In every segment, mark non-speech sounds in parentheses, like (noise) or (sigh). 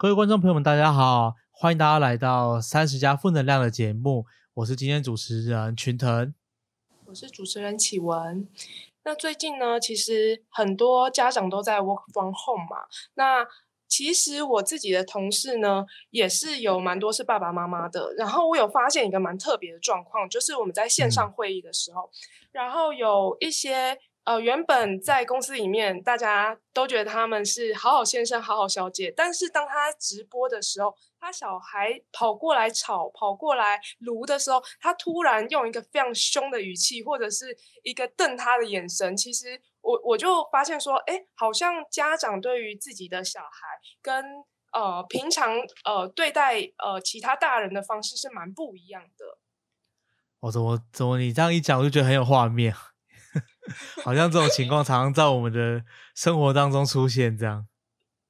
各位观众朋友们，大家好，欢迎大家来到三十加负能量的节目，我是今天主持人群腾，我是主持人启文。那最近呢，其实很多家长都在 work from home 嘛，那。其实我自己的同事呢，也是有蛮多是爸爸妈妈的。然后我有发现一个蛮特别的状况，就是我们在线上会议的时候，然后有一些呃原本在公司里面大家都觉得他们是好好先生、好好小姐，但是当他直播的时候，他小孩跑过来吵、跑过来撸的时候，他突然用一个非常凶的语气，或者是一个瞪他的眼神，其实。我我就发现说，哎，好像家长对于自己的小孩跟呃平常呃对待呃其他大人的方式是蛮不一样的。我怎么怎么你这样一讲，我就觉得很有画面，(laughs) 好像这种情况常常在我们的生活当中出现。这样，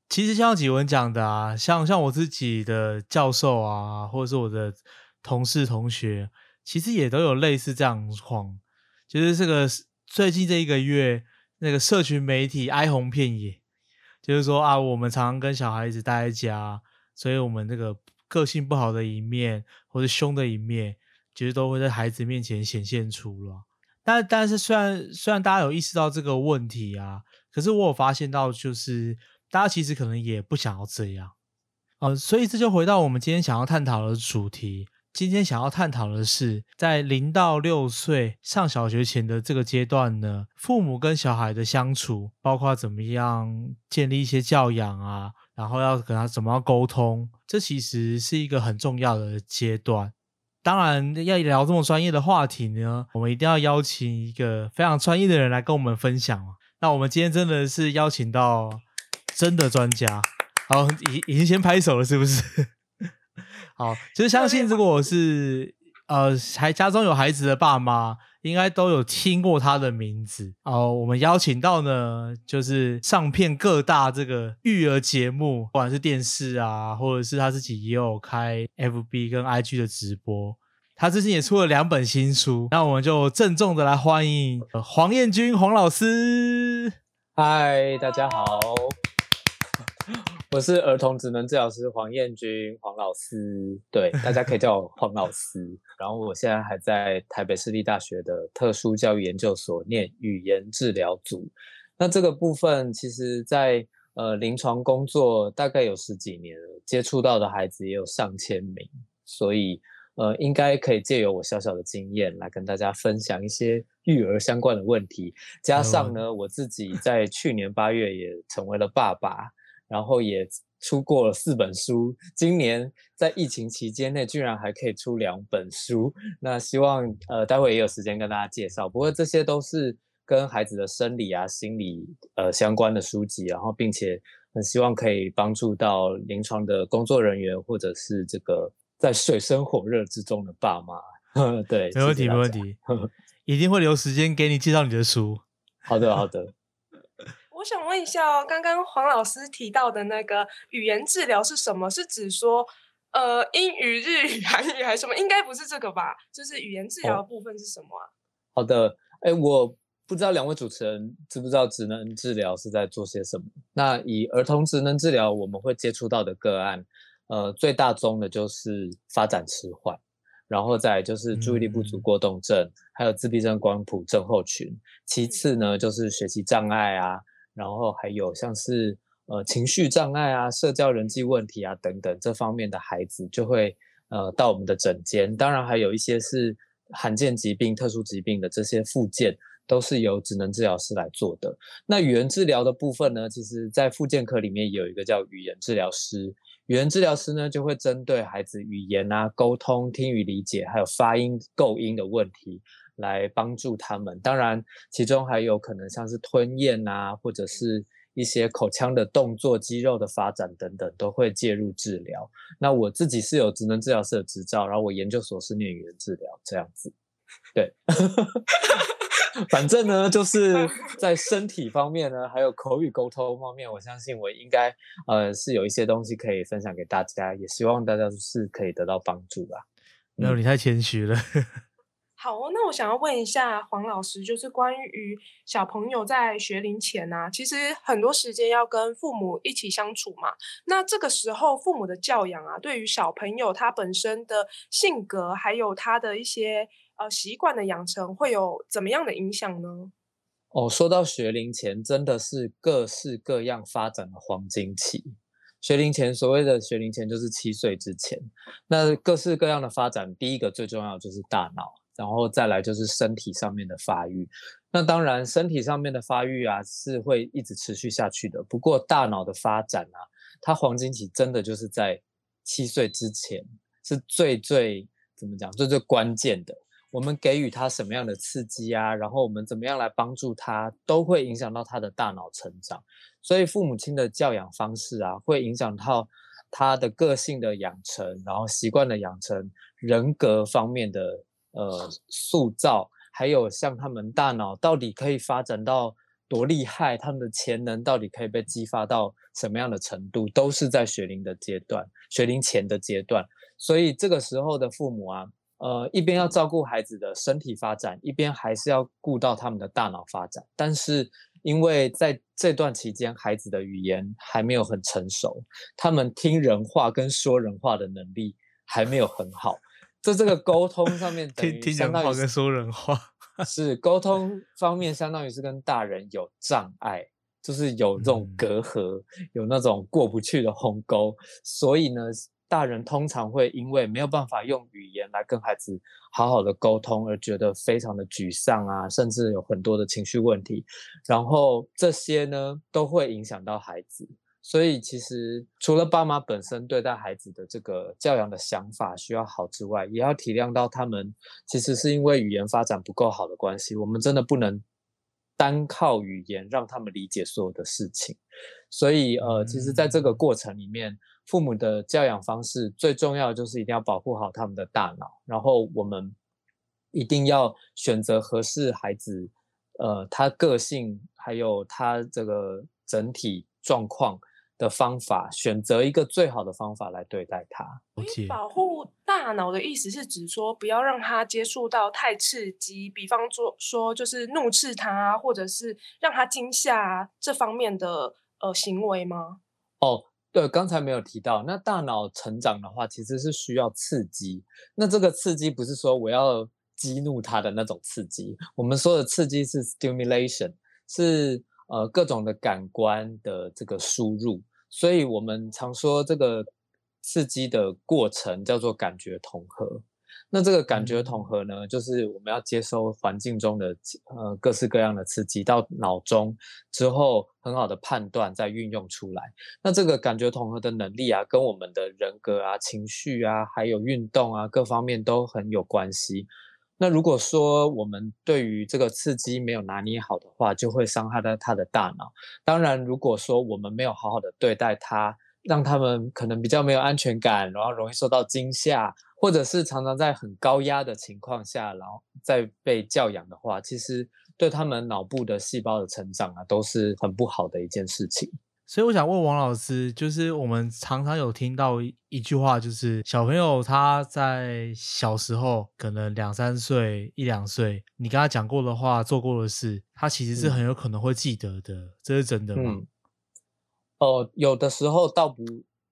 其实像几文讲的啊，像像我自己的教授啊，或者是我的同事同学，其实也都有类似这样况，就是这个最近这一个月。那个社群媒体哀鸿遍野，就是说啊，我们常常跟小孩子待在家，所以我们那个个性不好的一面或者凶的一面，其实都会在孩子面前显现出了。但但是虽然虽然大家有意识到这个问题啊，可是我有发现到，就是大家其实可能也不想要这样，呃，所以这就回到我们今天想要探讨的主题。今天想要探讨的是，在零到六岁上小学前的这个阶段呢，父母跟小孩的相处，包括怎么样建立一些教养啊，然后要跟他怎么样沟通，这其实是一个很重要的阶段。当然，要聊这么专业的话题呢，我们一定要邀请一个非常专业的人来跟我们分享那我们今天真的是邀请到真的专家，好，已已经先拍手了，是不是？(laughs) 好，其实相信如果我是呃还家中有孩子的爸妈，应该都有听过他的名字哦。我们邀请到呢，就是上片各大这个育儿节目，不管是电视啊，或者是他自己也有开 FB 跟 IG 的直播。他最近也出了两本新书，那我们就郑重的来欢迎黄彦君黄老师。嗨，大家好。我是儿童职能治疗师黄彦君，黄老师，对，大家可以叫我 (laughs) 黄老师。然后我现在还在台北市立大学的特殊教育研究所念语言治疗组。那这个部分，其实在呃临床工作大概有十几年了，接触到的孩子也有上千名，所以呃应该可以借由我小小的经验来跟大家分享一些育儿相关的问题。加上呢，我自己在去年八月也成为了爸爸。然后也出过了四本书，今年在疫情期间内居然还可以出两本书，那希望呃待会也有时间跟大家介绍。不过这些都是跟孩子的生理啊、心理呃相关的书籍，然后并且很希望可以帮助到临床的工作人员或者是这个在水深火热之中的爸妈。(laughs) 对，没问题，没问题，(laughs) 一定会留时间给你介绍你的书。好的，好的。我想问一下哦，刚刚黄老师提到的那个语言治疗是什么？是指说呃英语、日语、韩语还是什么？应该不是这个吧？就是语言治疗的部分是什么啊？好的，哎，我不知道两位主持人知不知道职能治疗是在做些什么？那以儿童职能治疗，我们会接触到的个案，呃，最大宗的就是发展迟缓，然后再就是注意力不足过动症，还有自闭症光谱症候群。其次呢，就是学习障碍啊。然后还有像是呃情绪障碍啊、社交人际问题啊等等这方面的孩子，就会呃到我们的诊间。当然还有一些是罕见疾病、特殊疾病的这些附件，都是由职能治疗师来做的。那语言治疗的部分呢，其实在附件科里面有一个叫语言治疗师。语言治疗师呢，就会针对孩子语言啊、沟通、听语理解，还有发音、构音的问题。来帮助他们，当然其中还有可能像是吞咽啊，或者是一些口腔的动作、肌肉的发展等等，都会介入治疗。那我自己是有职能治疗师的执照，然后我研究所是念语言治疗这样子。对，(laughs) 反正呢，就是在身体方面呢，还有口语沟通方面，我相信我应该呃是有一些东西可以分享给大家，也希望大家是可以得到帮助吧。没有，你太谦虚了。好哦，那我想要问一下黄老师，就是关于小朋友在学龄前啊，其实很多时间要跟父母一起相处嘛。那这个时候父母的教养啊，对于小朋友他本身的性格，还有他的一些呃习惯的养成，会有怎么样的影响呢？哦，说到学龄前，真的是各式各样发展的黄金期。学龄前，所谓的学龄前就是七岁之前，那各式各样的发展，第一个最重要就是大脑。然后再来就是身体上面的发育，那当然身体上面的发育啊是会一直持续下去的。不过大脑的发展啊，它黄金期真的就是在七岁之前是最最怎么讲最最关键的。我们给予他什么样的刺激啊，然后我们怎么样来帮助他，都会影响到他的大脑成长。所以父母亲的教养方式啊，会影响到他的个性的养成，然后习惯的养成，人格方面的。呃，塑造还有像他们大脑到底可以发展到多厉害，他们的潜能到底可以被激发到什么样的程度，都是在学龄的阶段，学龄前的阶段。所以这个时候的父母啊，呃，一边要照顾孩子的身体发展，一边还是要顾到他们的大脑发展。但是因为在这段期间，孩子的语言还没有很成熟，他们听人话跟说人话的能力还没有很好。在这个沟通上面，听听讲话跟说人话是沟通方面，相当于是跟大人有障碍，就是有这种隔阂，有那种过不去的鸿沟。所以呢，大人通常会因为没有办法用语言来跟孩子好好的沟通，而觉得非常的沮丧啊，甚至有很多的情绪问题。然后这些呢，都会影响到孩子。所以，其实除了爸妈本身对待孩子的这个教养的想法需要好之外，也要体谅到他们其实是因为语言发展不够好的关系。我们真的不能单靠语言让他们理解所有的事情。所以，呃，其实在这个过程里面，父母的教养方式最重要的就是一定要保护好他们的大脑，然后我们一定要选择合适孩子，呃，他个性还有他这个整体状况。的方法，选择一个最好的方法来对待它。保护大脑的意思是指说，不要让他接触到太刺激，比方说说就是怒斥他，或者是让他惊吓这方面的呃行为吗？哦，对，刚才没有提到。那大脑成长的话，其实是需要刺激。那这个刺激不是说我要激怒他的那种刺激，我们说的刺激是 stimulation，是呃各种的感官的这个输入。所以我们常说这个刺激的过程叫做感觉统合。那这个感觉统合呢，就是我们要接收环境中的呃各式各样的刺激到脑中之后，很好的判断再运用出来。那这个感觉统合的能力啊，跟我们的人格啊、情绪啊，还有运动啊各方面都很有关系。那如果说我们对于这个刺激没有拿捏好的话，就会伤害到他的大脑。当然，如果说我们没有好好的对待他，让他们可能比较没有安全感，然后容易受到惊吓，或者是常常在很高压的情况下，然后再被教养的话，其实对他们脑部的细胞的成长啊，都是很不好的一件事情。所以我想问王老师，就是我们常常有听到一句话，就是小朋友他在小时候可能两三岁、一两岁，你跟他讲过的话、做过的事，他其实是很有可能会记得的，这是真的吗？哦，有的时候倒不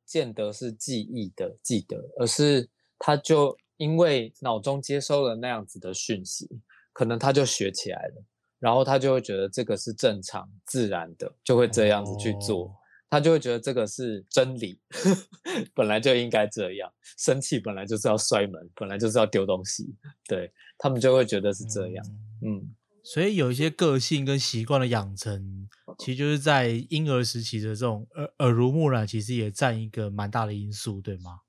见得是记忆的记得，而是他就因为脑中接收了那样子的讯息，可能他就学起来了。然后他就会觉得这个是正常自然的，就会这样子去做。他就会觉得这个是真理，(laughs) 本来就应该这样。生气本来就是要摔门，本来就是要丢东西。对他们就会觉得是这样。嗯，所以有一些个性跟习惯的养成，其实就是在婴儿时期的这种耳耳濡目染，其实也占一个蛮大的因素，对吗？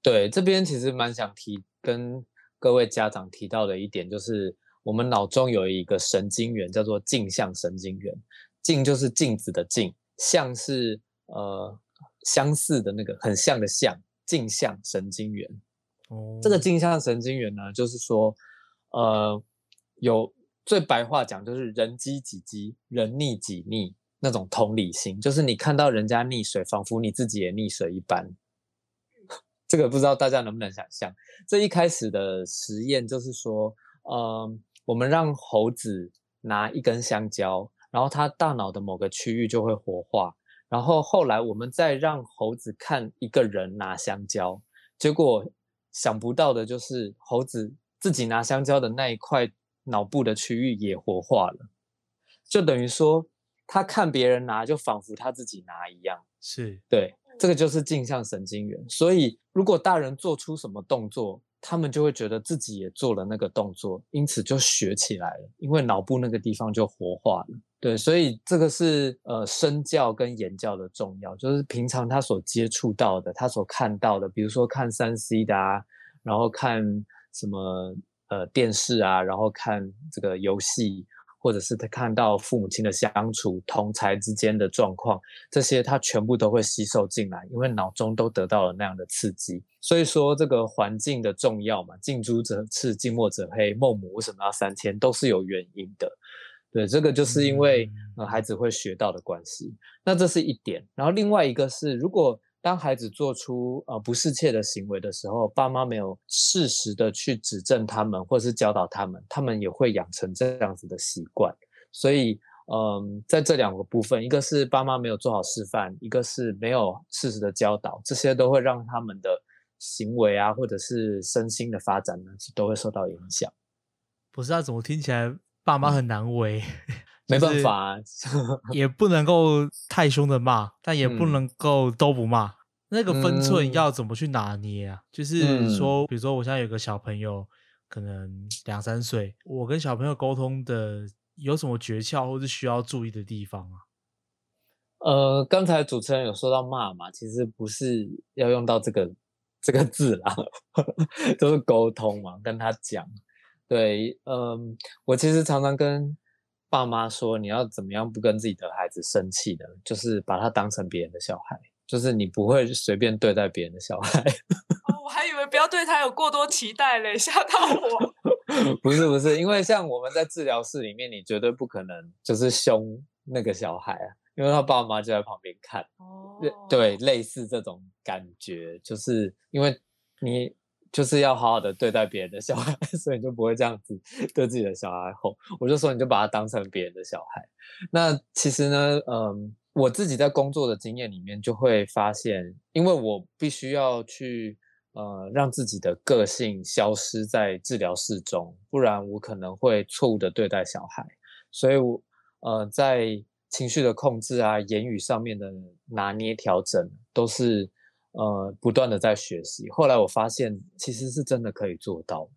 对，这边其实蛮想提跟各位家长提到的一点就是。我们脑中有一个神经元，叫做镜像神经元。镜就是镜子的镜，像是呃相似的那个很像的像，镜像神经元。哦，这个镜像神经元呢，就是说，呃，有最白话讲就是人机己机，人溺己逆那种同理心，就是你看到人家溺水，仿佛你自己也溺水一般。(laughs) 这个不知道大家能不能想象？这一开始的实验就是说。嗯，我们让猴子拿一根香蕉，然后它大脑的某个区域就会活化。然后后来我们再让猴子看一个人拿香蕉，结果想不到的就是猴子自己拿香蕉的那一块脑部的区域也活化了，就等于说他看别人拿，就仿佛他自己拿一样。是对，这个就是镜像神经元。所以如果大人做出什么动作，他们就会觉得自己也做了那个动作，因此就学起来了，因为脑部那个地方就活化了。对，所以这个是呃身教跟言教的重要，就是平常他所接触到的，他所看到的，比如说看三 C 的啊，然后看什么呃电视啊，然后看这个游戏。或者是他看到父母亲的相处、同才之间的状况，这些他全部都会吸收进来，因为脑中都得到了那样的刺激。所以说，这个环境的重要嘛，近朱者赤，近墨者黑。孟母为什么要三迁，都是有原因的。对，这个就是因为呃孩子会学到的关系。那这是一点。然后另外一个是，如果当孩子做出呃不适切的行为的时候，爸妈没有适时的去指正他们，或者是教导他们，他们也会养成这样子的习惯。所以，嗯，在这两个部分，一个是爸妈没有做好示范，一个是没有适时的教导，这些都会让他们的行为啊，或者是身心的发展呢，都会受到影响。不是啊，怎么听起来爸妈很难为？没办法，(laughs) 也不能够太凶的骂，但也不能够都不骂。那个分寸要怎么去拿捏啊？就是说，比如说我现在有个小朋友，可能两三岁，我跟小朋友沟通的有什么诀窍，或是需要注意的地方啊？呃，刚才主持人有说到骂嘛，其实不是要用到这个这个字啦，(laughs) 都是沟通嘛，跟他讲。对，嗯，我其实常常跟。爸妈说：“你要怎么样不跟自己的孩子生气呢？就是把他当成别人的小孩，就是你不会随便对待别人的小孩。(laughs) ”我还以为不要对他有过多期待嘞，吓到我。(laughs) 不是不是，因为像我们在治疗室里面，你绝对不可能就是凶那个小孩啊，因为他爸妈就在旁边看。哦，对，类似这种感觉，就是因为你。就是要好好的对待别人的小孩，(laughs) 所以你就不会这样子对自己的小孩吼。我就说你就把他当成别人的小孩。那其实呢，嗯，我自己在工作的经验里面就会发现，因为我必须要去呃让自己的个性消失在治疗室中，不然我可能会错误的对待小孩。所以，我呃在情绪的控制啊、言语上面的拿捏调整都是。呃，不断的在学习。后来我发现，其实是真的可以做到。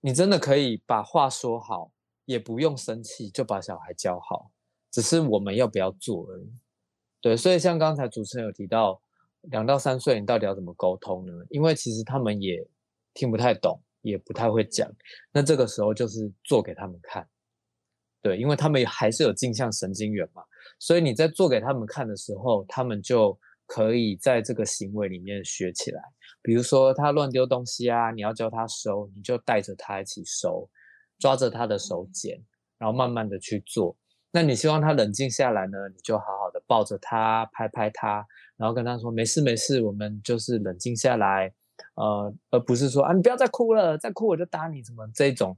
你真的可以把话说好，也不用生气，就把小孩教好。只是我们要不要做而已。对，所以像刚才主持人有提到，两到三岁，你到底要怎么沟通呢？因为其实他们也听不太懂，也不太会讲。那这个时候就是做给他们看。对，因为他们还是有镜像神经元嘛，所以你在做给他们看的时候，他们就。可以在这个行为里面学起来，比如说他乱丢东西啊，你要教他收，你就带着他一起收，抓着他的手捡，然后慢慢的去做。那你希望他冷静下来呢，你就好好的抱着他，拍拍他，然后跟他说没事没事，我们就是冷静下来，呃，而不是说啊你不要再哭了，再哭我就打你，什么这种，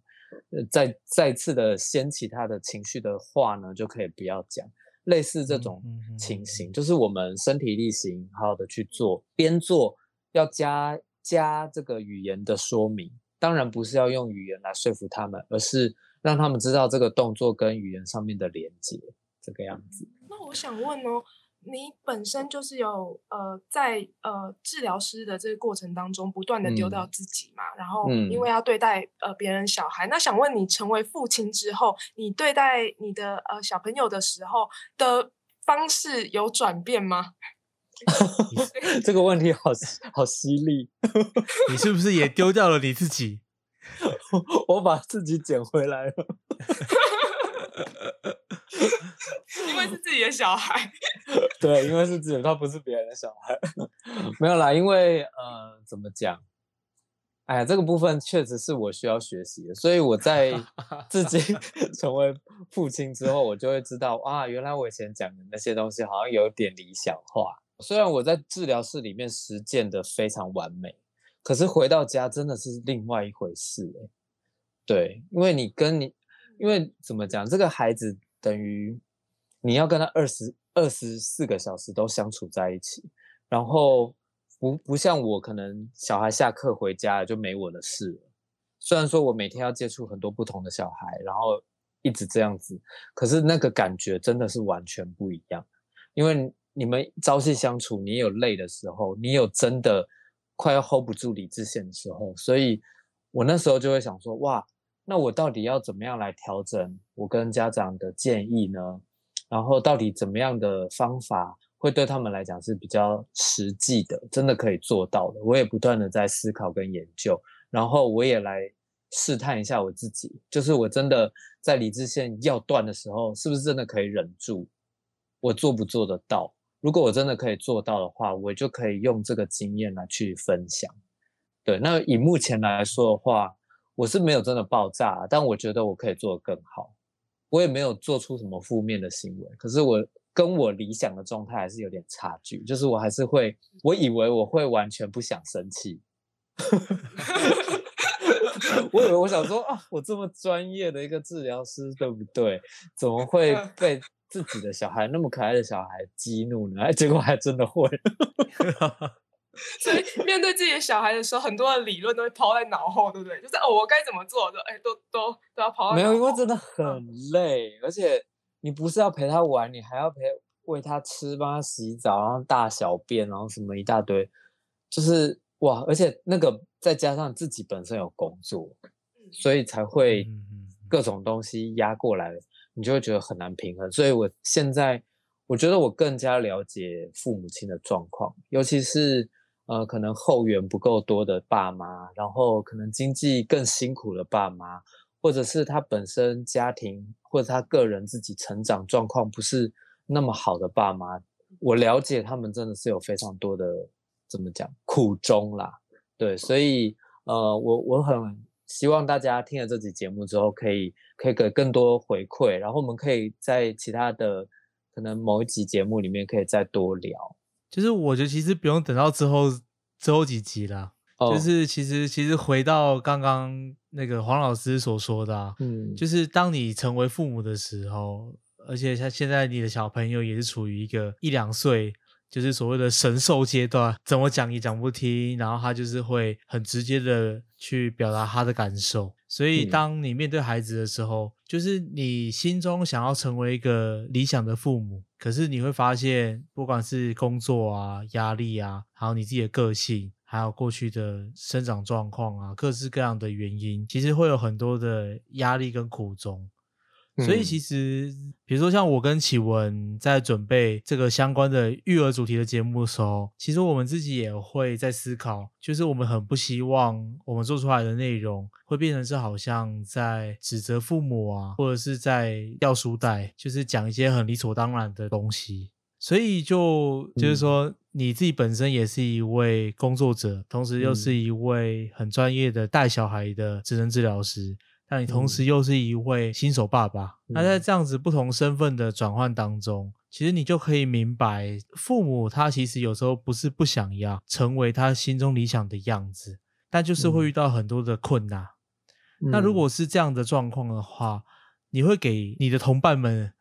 呃，再再次的掀起他的情绪的话呢，就可以不要讲。类似这种情形，就是我们身体力行，好好的去做，边做要加加这个语言的说明。当然不是要用语言来说服他们，而是让他们知道这个动作跟语言上面的连接，这个样子。那我想问哦。你本身就是有呃，在呃治疗师的这个过程当中，不断的丢掉自己嘛，然后因为要对待呃别人小孩，那想问你成为父亲之后，你对待你的呃小朋友的时候的方式有转变吗？(laughs) 这个问题好好犀利，(laughs) 你是不是也丢掉了你自己？(laughs) 我把自己捡回来了。(laughs) 因为是自己的小孩，(laughs) 对，因为是自己，他不是别人的小孩，(laughs) 没有啦。因为呃，怎么讲？哎呀，这个部分确实是我需要学习的，所以我在自己成为父亲之后，我就会知道啊，原来我以前讲的那些东西好像有点理想化。虽然我在治疗室里面实践的非常完美，可是回到家真的是另外一回事哎。对，因为你跟你，因为怎么讲，这个孩子等于你要跟他二十二十四个小时都相处在一起，然后不不像我，可能小孩下课回家就没我的事了。虽然说我每天要接触很多不同的小孩，然后一直这样子，可是那个感觉真的是完全不一样。因为你们朝夕相处，你有累的时候，你有真的快要 hold 不住理智线的时候，所以我那时候就会想说，哇，那我到底要怎么样来调整我跟家长的建议呢？然后到底怎么样的方法会对他们来讲是比较实际的，真的可以做到的？我也不断的在思考跟研究。然后我也来试探一下我自己，就是我真的在理智线要断的时候，是不是真的可以忍住？我做不做得到？如果我真的可以做到的话，我就可以用这个经验来去分享。对，那以目前来说的话，我是没有真的爆炸，但我觉得我可以做得更好。我也没有做出什么负面的行为，可是我跟我理想的状态还是有点差距，就是我还是会，我以为我会完全不想生气。(laughs) 我以为我想说啊，我这么专业的一个治疗师，对不对？怎么会被自己的小孩那么可爱的小孩激怒呢？哎，结果还真的会。(laughs) (laughs) 所以面对自己的小孩的时候，很多的理论都会抛在脑后，对不对？就是哦，我该怎么做？都，哎，都都都要抛。没有，因为真的很累，而且你不是要陪他玩，你还要陪喂他吃，帮他洗澡，然后大小便，然后什么一大堆，就是。哇，而且那个再加上自己本身有工作，所以才会各种东西压过来，你就会觉得很难平衡。所以我现在我觉得我更加了解父母亲的状况，尤其是呃可能后援不够多的爸妈，然后可能经济更辛苦的爸妈，或者是他本身家庭或者他个人自己成长状况不是那么好的爸妈，我了解他们真的是有非常多的。怎么讲苦衷啦？对，所以呃，我我很希望大家听了这集节目之后，可以可以给更多回馈，然后我们可以在其他的可能某一集节目里面可以再多聊。就是我觉得其实不用等到之后之后几集了，就是其实其实回到刚刚那个黄老师所说的，嗯，就是当你成为父母的时候，而且像现在你的小朋友也是处于一个一两岁。就是所谓的神兽阶段，怎么讲也讲不听，然后他就是会很直接的去表达他的感受。所以，当你面对孩子的时候，就是你心中想要成为一个理想的父母，可是你会发现，不管是工作啊、压力啊，还有你自己的个性，还有过去的生长状况啊，各式各样的原因，其实会有很多的压力跟苦衷。所以其实，比如说像我跟启文在准备这个相关的育儿主题的节目的时候，其实我们自己也会在思考，就是我们很不希望我们做出来的内容会变成是好像在指责父母啊，或者是在掉书袋，就是讲一些很理所当然的东西。所以就就是说，你自己本身也是一位工作者，同时又是一位很专业的带小孩的职能治疗师。那你同时又是一位新手爸爸，那在这样子不同身份的转换当中，其实你就可以明白，父母他其实有时候不是不想要成为他心中理想的样子，但就是会遇到很多的困难。那如果是这样的状况的话，你会给你的同伴们，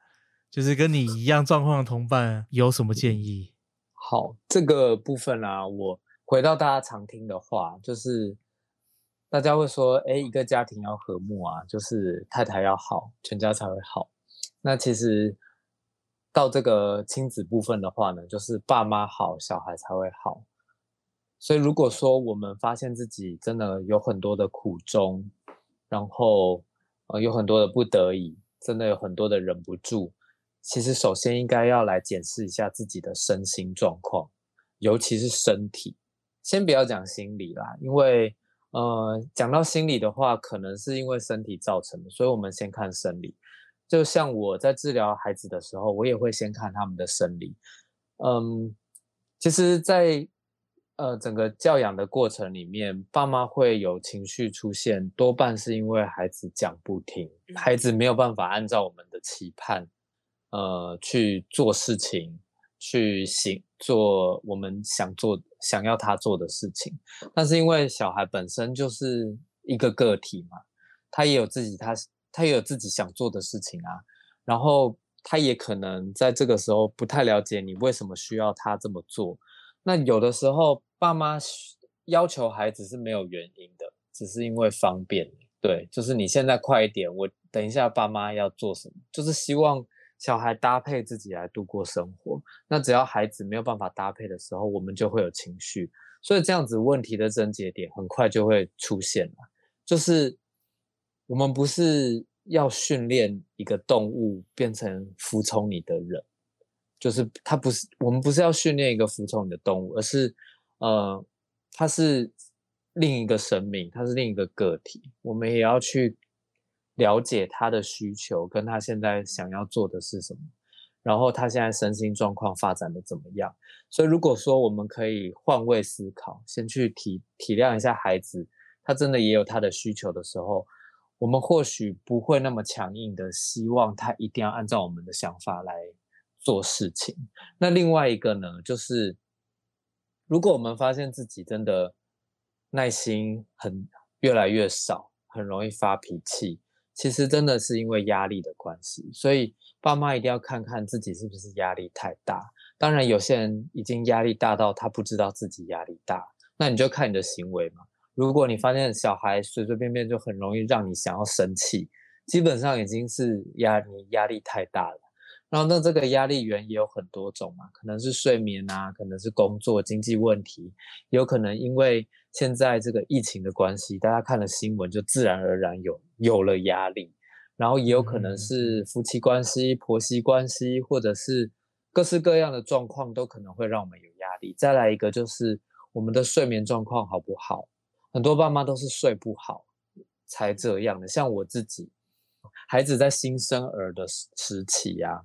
就是跟你一样状况的同伴，有什么建议？好，这个部分啊，我回到大家常听的话，就是。大家会说，哎，一个家庭要和睦啊，就是太太要好，全家才会好。那其实到这个亲子部分的话呢，就是爸妈好，小孩才会好。所以如果说我们发现自己真的有很多的苦衷，然后呃有很多的不得已，真的有很多的忍不住，其实首先应该要来检视一下自己的身心状况，尤其是身体。先不要讲心理啦，因为。呃，讲到心理的话，可能是因为身体造成的，所以我们先看生理。就像我在治疗孩子的时候，我也会先看他们的生理。嗯，其实，在呃整个教养的过程里面，爸妈会有情绪出现，多半是因为孩子讲不听，孩子没有办法按照我们的期盼，呃去做事情。去行做我们想做、想要他做的事情，但是因为小孩本身就是一个个体嘛，他也有自己他他也有自己想做的事情啊，然后他也可能在这个时候不太了解你为什么需要他这么做。那有的时候爸妈要求孩子是没有原因的，只是因为方便。对，就是你现在快一点，我等一下爸妈要做什么，就是希望小孩搭配自己来度过生活。那只要孩子没有办法搭配的时候，我们就会有情绪，所以这样子问题的症结点很快就会出现了。就是我们不是要训练一个动物变成服从你的人，就是它不是我们不是要训练一个服从你的动物，而是呃，它是。另一个生命，他是另一个个体，我们也要去了解他的需求，跟他现在想要做的是什么，然后他现在身心状况发展的怎么样。所以，如果说我们可以换位思考，先去体体谅一下孩子，他真的也有他的需求的时候，我们或许不会那么强硬的希望他一定要按照我们的想法来做事情。那另外一个呢，就是如果我们发现自己真的。耐心很越来越少，很容易发脾气。其实真的是因为压力的关系，所以爸妈一定要看看自己是不是压力太大。当然，有些人已经压力大到他不知道自己压力大，那你就看你的行为嘛。如果你发现小孩随随便便就很容易让你想要生气，基本上已经是压你压力太大了。然后，那这个压力源也有很多种嘛，可能是睡眠啊，可能是工作经济问题，有可能因为现在这个疫情的关系，大家看了新闻就自然而然有有了压力，然后也有可能是夫妻关系、婆媳关系，或者是各式各样的状况都可能会让我们有压力。再来一个就是我们的睡眠状况好不好？很多爸妈都是睡不好才这样的，像我自己，孩子在新生儿的时期呀。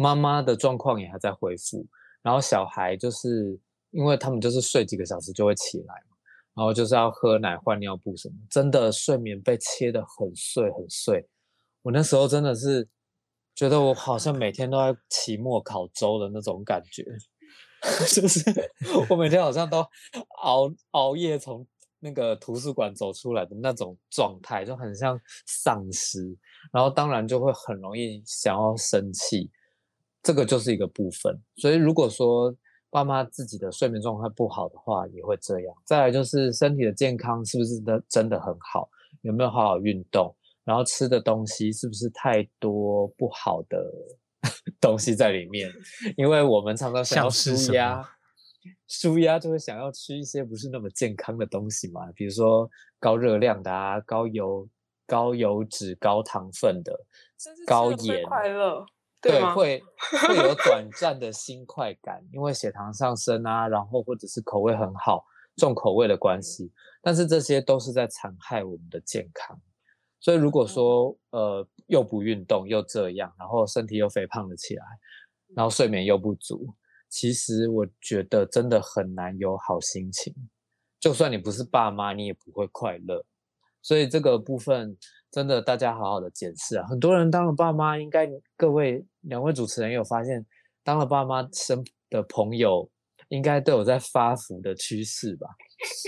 妈妈的状况也还在恢复，然后小孩就是因为他们就是睡几个小时就会起来嘛，然后就是要喝奶、换尿布什么，真的睡眠被切得很碎很碎。我那时候真的是觉得我好像每天都在期末考周的那种感觉，(laughs) 就是我每天好像都熬熬夜从那个图书馆走出来的那种状态，就很像丧尸，然后当然就会很容易想要生气。这个就是一个部分，所以如果说爸妈自己的睡眠状态不好的话，也会这样。再来就是身体的健康是不是的真的很好，有没有好好运动，然后吃的东西是不是太多不好的 (laughs) 东西在里面？因为我们常常想要舒压，(laughs) 舒压就会想要吃一些不是那么健康的东西嘛，比如说高热量的啊、高油、高油脂、高糖分的、高盐。快乐。对，会会有 (laughs) 短暂的新快感，因为血糖上升啊，然后或者是口味很好，重口味的关系。但是这些都是在残害我们的健康。所以如果说呃又不运动又这样，然后身体又肥胖了起来，然后睡眠又不足，其实我觉得真的很难有好心情。就算你不是爸妈，你也不会快乐。所以这个部分。真的，大家好好的检视啊！很多人当了爸妈，应该各位两位主持人有发现，当了爸妈身的朋友，应该都有在发福的趋势吧？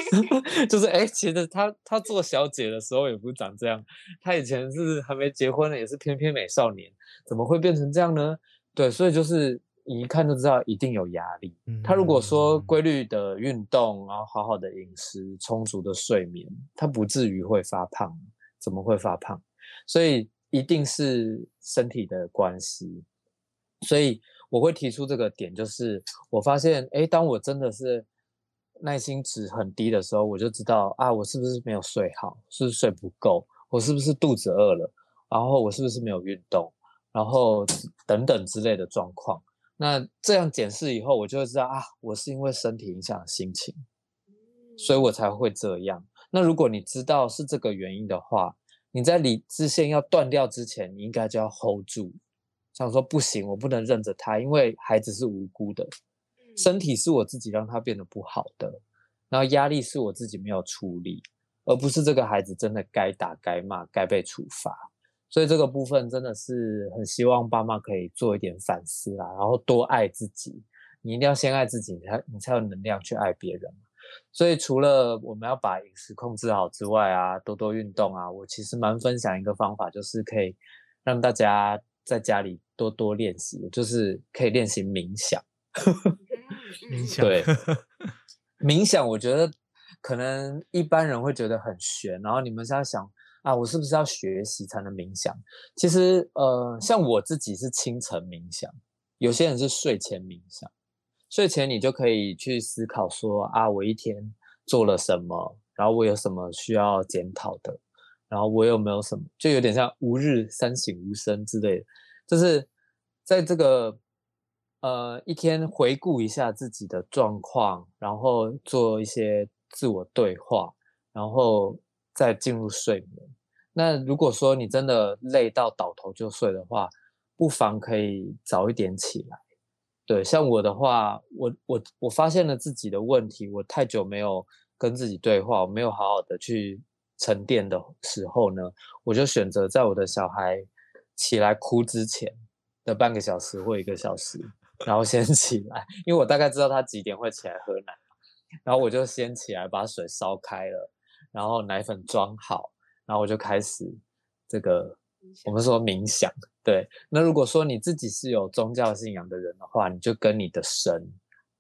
(laughs) (laughs) 就是哎，其实他他做小姐的时候也不是长这样，他以前是还没结婚呢，也是翩翩美少年，怎么会变成这样呢？对，所以就是你一看就知道一定有压力。他如果说规律的运动，然后好好的饮食，充足的睡眠，他不至于会发胖。怎么会发胖？所以一定是身体的关系。所以我会提出这个点，就是我发现，哎，当我真的是耐心值很低的时候，我就知道啊，我是不是没有睡好，是不是睡不够，我是不是肚子饿了，然后我是不是没有运动，然后等等之类的状况。那这样检视以后，我就会知道啊，我是因为身体影响心情，所以我才会这样。那如果你知道是这个原因的话，你在理智线要断掉之前，你应该就要 hold 住，想说不行，我不能认着他，因为孩子是无辜的，身体是我自己让他变得不好的，然后压力是我自己没有处理，而不是这个孩子真的该打、该骂、该被处罚。所以这个部分真的是很希望爸妈可以做一点反思啦，然后多爱自己。你一定要先爱自己，你才你才有能量去爱别人。所以除了我们要把饮食控制好之外啊，多多运动啊，我其实蛮分享一个方法，就是可以让大家在家里多多练习，就是可以练习冥想。(laughs) 冥想对，(laughs) 冥想我觉得可能一般人会觉得很玄，然后你们是要想啊，我是不是要学习才能冥想？其实呃，像我自己是清晨冥想，有些人是睡前冥想。睡前你就可以去思考说啊，我一天做了什么，然后我有什么需要检讨的，然后我有没有什么，就有点像吾日三省吾身之类的，就是在这个呃一天回顾一下自己的状况，然后做一些自我对话，然后再进入睡眠。那如果说你真的累到倒头就睡的话，不妨可以早一点起来。对，像我的话，我我我发现了自己的问题，我太久没有跟自己对话，我没有好好的去沉淀的时候呢，我就选择在我的小孩起来哭之前的半个小时或一个小时，然后先 (laughs) 起来，因为我大概知道他几点会起来喝奶，然后我就先起来把水烧开了，然后奶粉装好，然后我就开始这个我们说冥想。对，那如果说你自己是有宗教信仰的人的话，你就跟你的神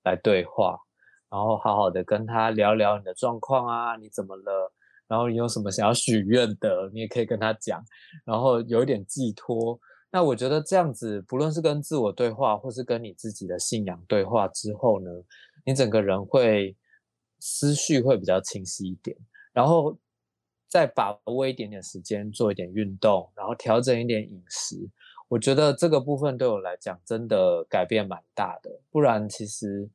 来对话，然后好好的跟他聊聊你的状况啊，你怎么了？然后你有什么想要许愿的，你也可以跟他讲，然后有一点寄托。那我觉得这样子，不论是跟自我对话，或是跟你自己的信仰对话之后呢，你整个人会思绪会比较清晰一点，然后。再把握一点点时间做一点运动，然后调整一点饮食，我觉得这个部分对我来讲真的改变蛮大的。不然其实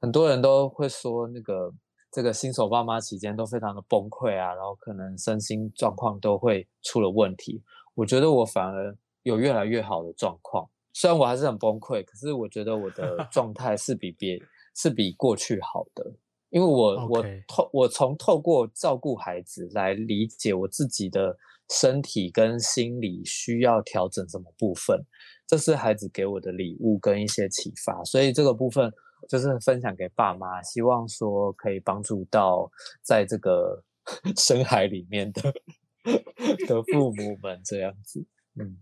很多人都会说那个这个新手爸妈期间都非常的崩溃啊，然后可能身心状况都会出了问题。我觉得我反而有越来越好的状况，虽然我还是很崩溃，可是我觉得我的 (laughs) 状态是比别是比过去好的。因为我我透我从透过照顾孩子来理解我自己的身体跟心理需要调整什么部分，这是孩子给我的礼物跟一些启发，所以这个部分就是分享给爸妈，希望说可以帮助到在这个 (laughs) 深海里面的的父母们这样子。嗯，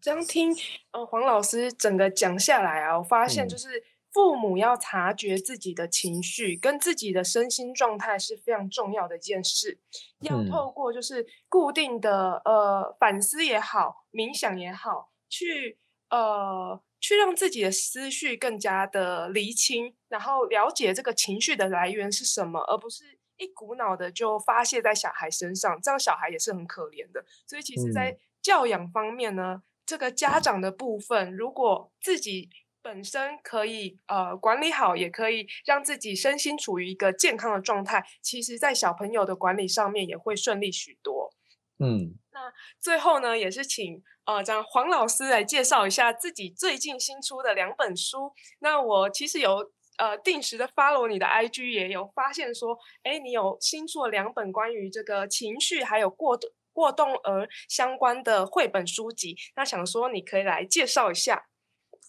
这样听呃黄老师整个讲下来啊，我发现就是。父母要察觉自己的情绪跟自己的身心状态是非常重要的一件事，要透过就是固定的呃反思也好，冥想也好，去呃去让自己的思绪更加的厘清，然后了解这个情绪的来源是什么，而不是一股脑的就发泄在小孩身上，这样小孩也是很可怜的。所以其实，在教养方面呢，这个家长的部分，如果自己本身可以呃管理好，也可以让自己身心处于一个健康的状态。其实，在小朋友的管理上面也会顺利许多。嗯，那最后呢，也是请呃，样黄老师来介绍一下自己最近新出的两本书。那我其实有呃定时的 follow 你的 IG，也有发现说，哎，你有新出了两本关于这个情绪还有过过动儿相关的绘本书籍。那想说你可以来介绍一下。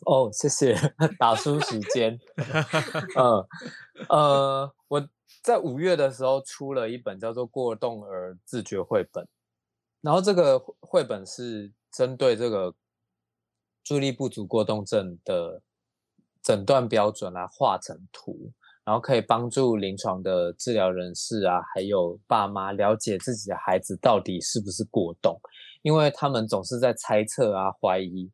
哦，谢谢 (laughs) 打书时间。(laughs) 嗯呃，我在五月的时候出了一本叫做《过动儿自觉绘本》，然后这个绘本是针对这个注意力不足过动症的诊断标准来画成图，然后可以帮助临床的治疗人士啊，还有爸妈了解自己的孩子到底是不是过动，因为他们总是在猜测啊，怀疑。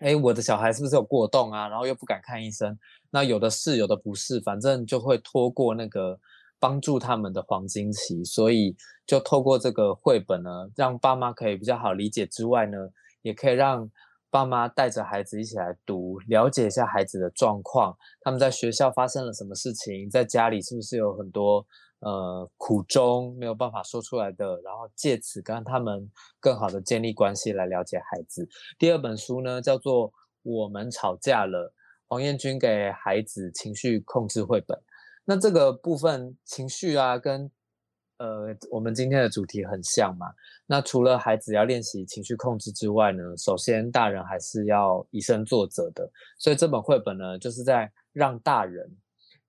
哎，我的小孩是不是有过动啊？然后又不敢看医生，那有的是，有的不是，反正就会拖过那个帮助他们的黄金期。所以就透过这个绘本呢，让爸妈可以比较好理解之外呢，也可以让爸妈带着孩子一起来读，了解一下孩子的状况，他们在学校发生了什么事情，在家里是不是有很多。呃，苦衷没有办法说出来的，然后借此跟他们更好的建立关系，来了解孩子。第二本书呢，叫做《我们吵架了》，黄彦君给孩子情绪控制绘本。那这个部分情绪啊，跟呃我们今天的主题很像嘛。那除了孩子要练习情绪控制之外呢，首先大人还是要以身作则的。所以这本绘本呢，就是在让大人。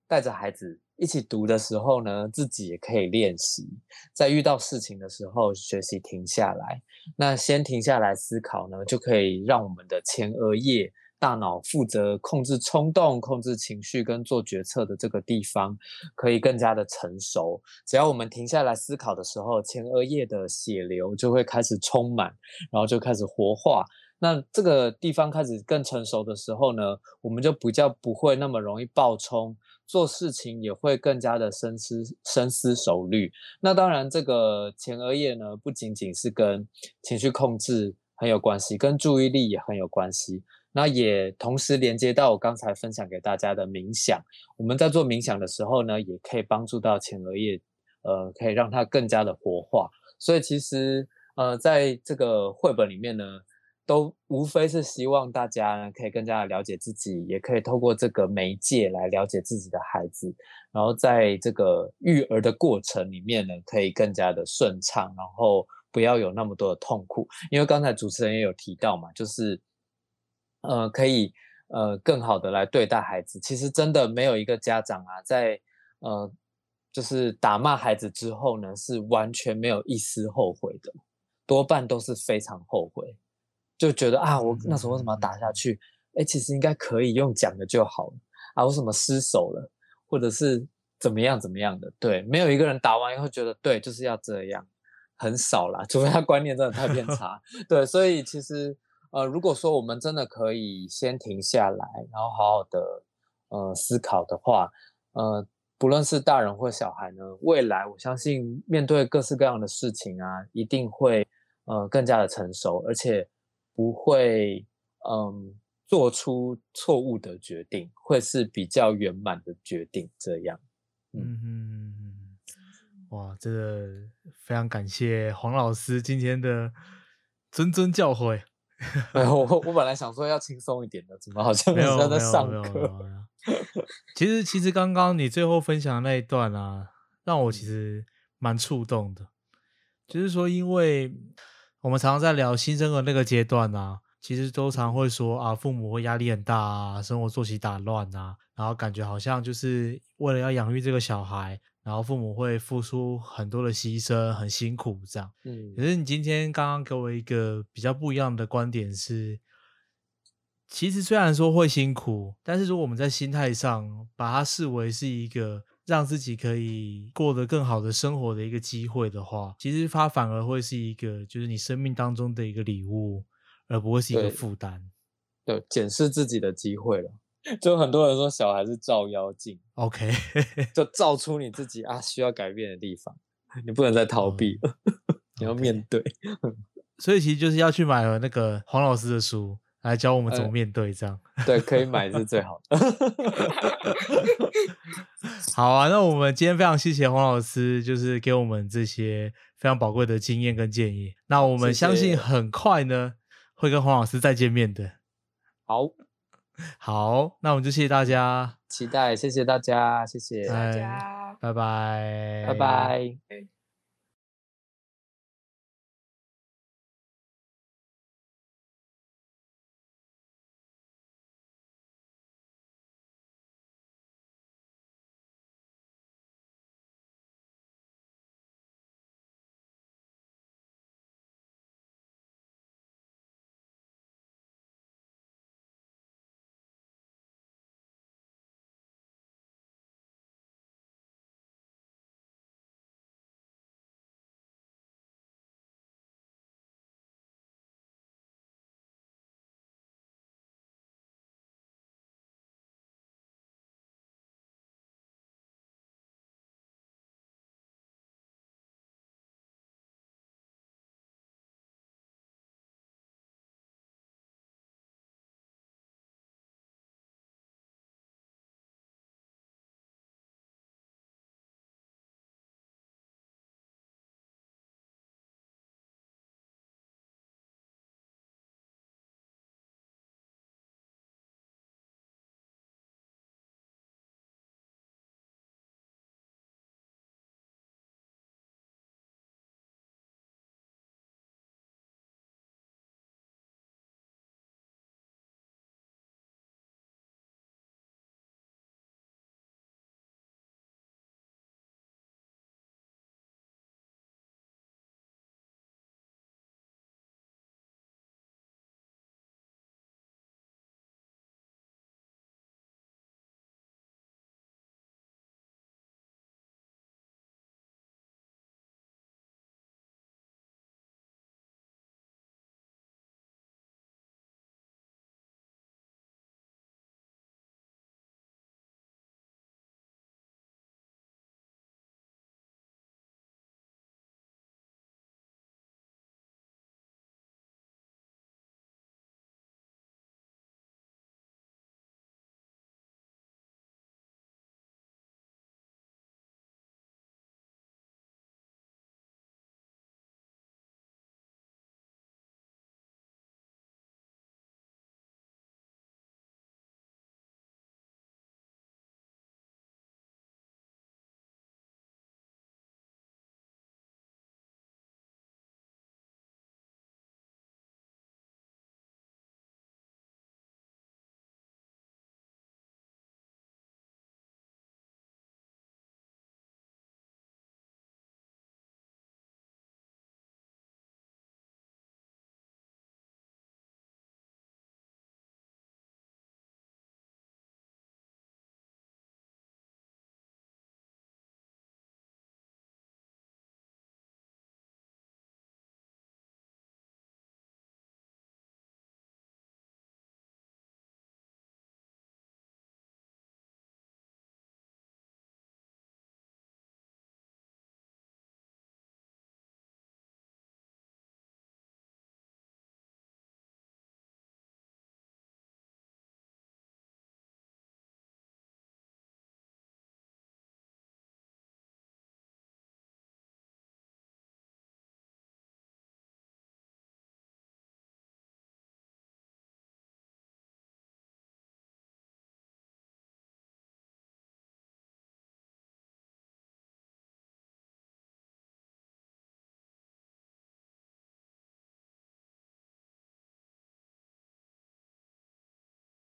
带着孩子一起读的时候呢，自己也可以练习，在遇到事情的时候学习停下来。那先停下来思考呢，就可以让我们的前额叶。大脑负责控制冲动、控制情绪跟做决策的这个地方，可以更加的成熟。只要我们停下来思考的时候，前额叶的血流就会开始充满，然后就开始活化。那这个地方开始更成熟的时候呢，我们就比较不会那么容易爆冲，做事情也会更加的深思深思熟虑。那当然，这个前额叶呢，不仅仅是跟情绪控制很有关系，跟注意力也很有关系。那也同时连接到我刚才分享给大家的冥想。我们在做冥想的时候呢，也可以帮助到前额叶，呃，可以让它更加的活化。所以其实，呃，在这个绘本里面呢，都无非是希望大家呢可以更加的了解自己，也可以透过这个媒介来了解自己的孩子，然后在这个育儿的过程里面呢，可以更加的顺畅，然后不要有那么多的痛苦。因为刚才主持人也有提到嘛，就是。呃，可以呃更好的来对待孩子。其实真的没有一个家长啊，在呃就是打骂孩子之后呢，是完全没有一丝后悔的，多半都是非常后悔，就觉得啊，我那时候为什么要打下去？哎，其实应该可以用讲的就好了啊，为什么失手了，或者是怎么样怎么样的？对，没有一个人打完以后觉得对，就是要这样，很少啦，除非他观念真的太偏 (laughs) 差。对，所以其实。呃，如果说我们真的可以先停下来，然后好好的呃思考的话，呃，不论是大人或小孩呢，未来我相信面对各式各样的事情啊，一定会呃更加的成熟，而且不会嗯做出错误的决定，会是比较圆满的决定。这样，嗯嗯，哇，真的非常感谢黄老师今天的谆谆教诲。哎我我本来想说要轻松一点的，怎么好像没有在上课？其实其实刚刚你最后分享的那一段啊，让我其实蛮触动的。就是说，因为我们常常在聊新生儿那个阶段啊，其实都常会说啊，父母会压力很大啊，生活作息打乱啊，然后感觉好像就是为了要养育这个小孩。然后父母会付出很多的牺牲，很辛苦这样。嗯，可是你今天刚刚给我一个比较不一样的观点是，其实虽然说会辛苦，但是如果我们在心态上把它视为是一个让自己可以过得更好的生活的一个机会的话，其实它反而会是一个就是你生命当中的一个礼物，而不会是一个负担。对，检视自己的机会了。(laughs) 就很多人说小孩是照妖镜，OK，就照出你自己啊需要改变的地方，你不能再逃避了，(laughs) 你要面对。(laughs) 所以其实就是要去买了那个黄老师的书来教我们怎么面对，这样。对，可以买是最好的。(laughs) 好啊，那我们今天非常谢谢黄老师，就是给我们这些非常宝贵的经验跟建议。那我们相信很快呢会跟黄老师再见面的。好。好，那我们就谢谢大家，期待，谢谢大家，谢谢大家，拜拜，拜拜。